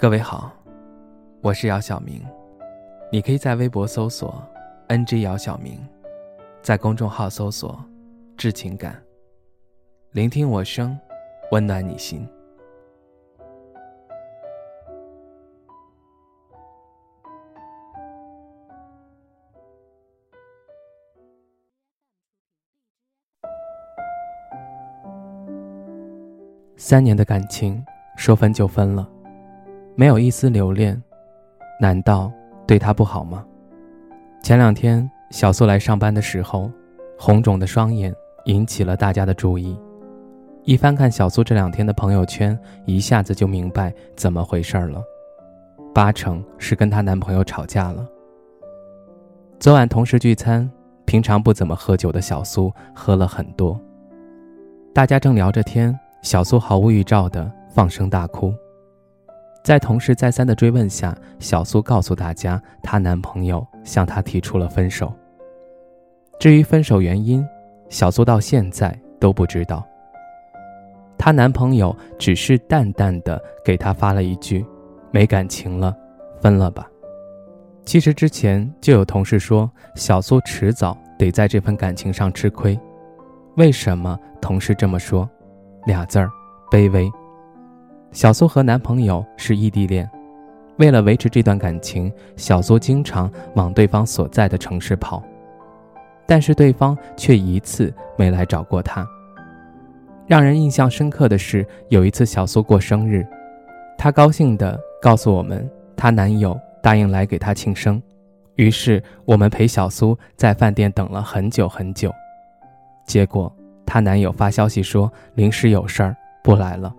各位好，我是姚晓明，你可以在微博搜索 “ng 姚晓明”，在公众号搜索“致情感”，聆听我声，温暖你心。三年的感情，说分就分了。没有一丝留恋，难道对他不好吗？前两天小苏来上班的时候，红肿的双眼引起了大家的注意。一翻看小苏这两天的朋友圈，一下子就明白怎么回事了，八成是跟她男朋友吵架了。昨晚同事聚餐，平常不怎么喝酒的小苏喝了很多，大家正聊着天，小苏毫无预兆的放声大哭。在同事再三的追问下，小苏告诉大家，她男朋友向她提出了分手。至于分手原因，小苏到现在都不知道。她男朋友只是淡淡的给她发了一句：“没感情了，分了吧。”其实之前就有同事说，小苏迟早得在这份感情上吃亏。为什么同事这么说？俩字儿：卑微。小苏和男朋友是异地恋，为了维持这段感情，小苏经常往对方所在的城市跑，但是对方却一次没来找过她。让人印象深刻的是，有一次小苏过生日，她高兴地告诉我们，她男友答应来给她庆生，于是我们陪小苏在饭店等了很久很久，结果她男友发消息说临时有事儿不来了。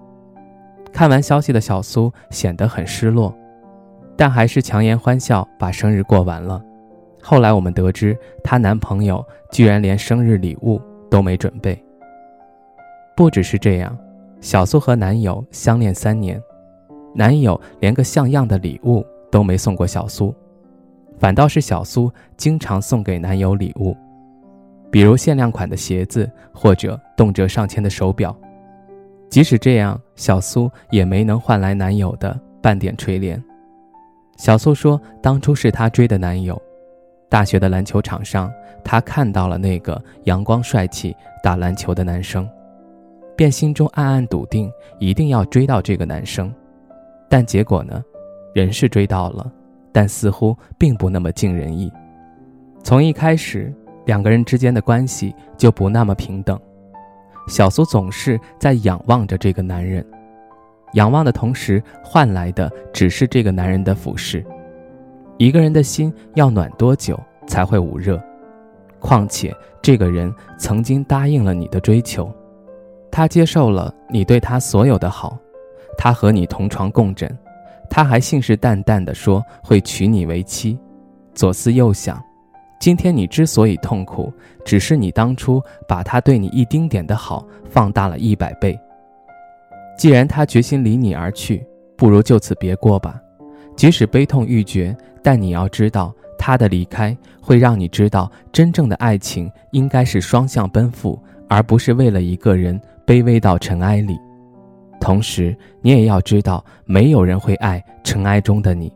看完消息的小苏显得很失落，但还是强颜欢笑把生日过完了。后来我们得知，她男朋友居然连生日礼物都没准备。不只是这样，小苏和男友相恋三年，男友连个像样的礼物都没送过小苏，反倒是小苏经常送给男友礼物，比如限量款的鞋子或者动辄上千的手表。即使这样，小苏也没能换来男友的半点垂怜。小苏说：“当初是她追的男友，大学的篮球场上，她看到了那个阳光帅气打篮球的男生，便心中暗暗笃定一定要追到这个男生。但结果呢？人是追到了，但似乎并不那么尽人意。从一开始，两个人之间的关系就不那么平等。”小苏总是在仰望着这个男人，仰望的同时换来的只是这个男人的俯视。一个人的心要暖多久才会捂热？况且这个人曾经答应了你的追求，他接受了你对他所有的好，他和你同床共枕，他还信誓旦旦地说会娶你为妻。左思右想。今天你之所以痛苦，只是你当初把他对你一丁点的好放大了一百倍。既然他决心离你而去，不如就此别过吧。即使悲痛欲绝，但你要知道，他的离开会让你知道，真正的爱情应该是双向奔赴，而不是为了一个人卑微到尘埃里。同时，你也要知道，没有人会爱尘埃中的你。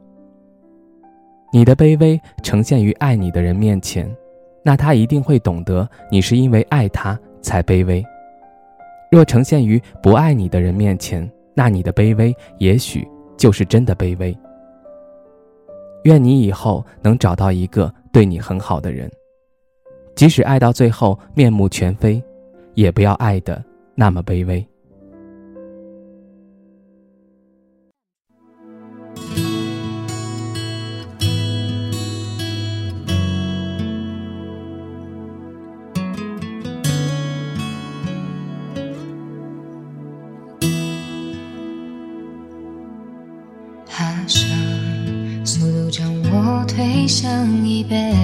你的卑微呈现于爱你的人面前，那他一定会懂得你是因为爱他才卑微；若呈现于不爱你的人面前，那你的卑微也许就是真的卑微。愿你以后能找到一个对你很好的人，即使爱到最后面目全非，也不要爱的那么卑微。推向椅背，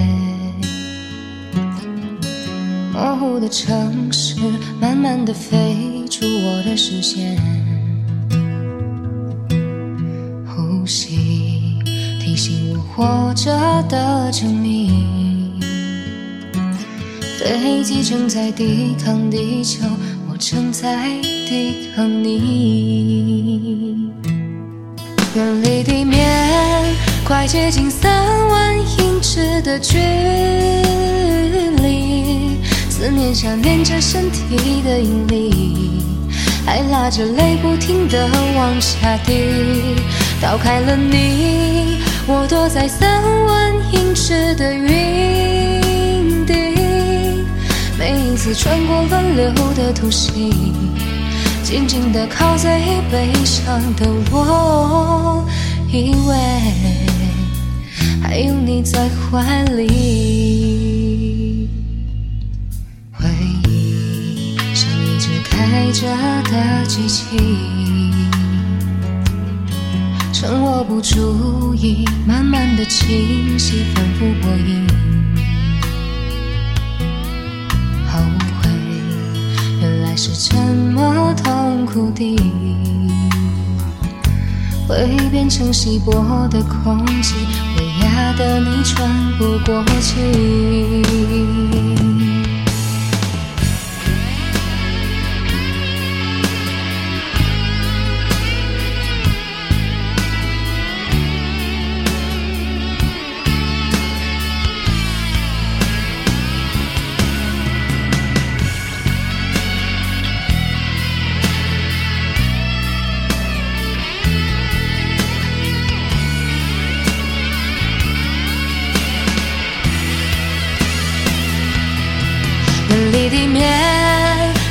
模糊的城市慢慢的飞出我的视线，呼吸提醒我活着的证明，飞机正在抵抗地球，我正在抵抗你。远离地面，快接近三的距离。思念想念着身体的引力，还拉着泪不停的往下滴。逃开了你，我躲在三万英尺的云底。每一次穿过乱流的突袭。静静地靠在椅背上的我，以为还有你在怀里。回忆像一直开着的机器，趁我不注意，慢慢的清晰，反复播音。是沉默痛苦的，会变成稀薄的空气，怕得你喘不过气。离地面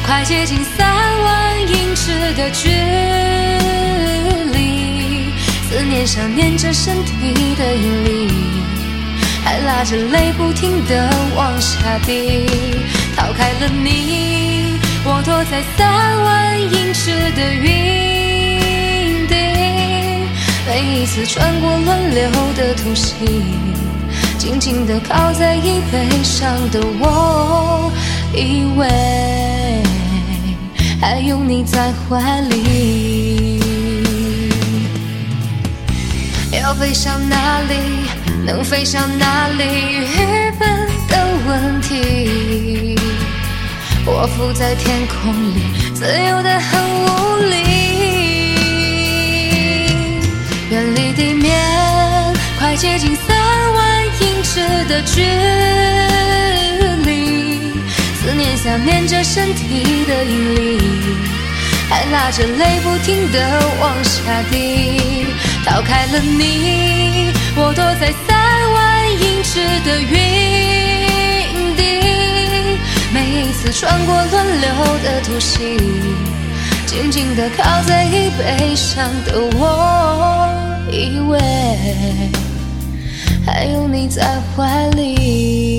快接近三万英尺的距离，思念想念着身体的引力，还拉着泪不停的往下滴。逃开了你，我躲在三万英尺的云底，每一次穿过乱流的突袭，静静地靠在椅背上的我。以为还有你在怀里，要飞向哪里，能飞向哪里，愚笨的问题。我浮在天空里，自由的很无力，远离地面，快接近三万英尺的距离。想念着身体的引力，还拉着泪不停的往下滴。逃开了你，我躲在三万英尺的云底。每一次穿过乱流的突袭，静静地靠在椅背上的我，以为还有你在怀里。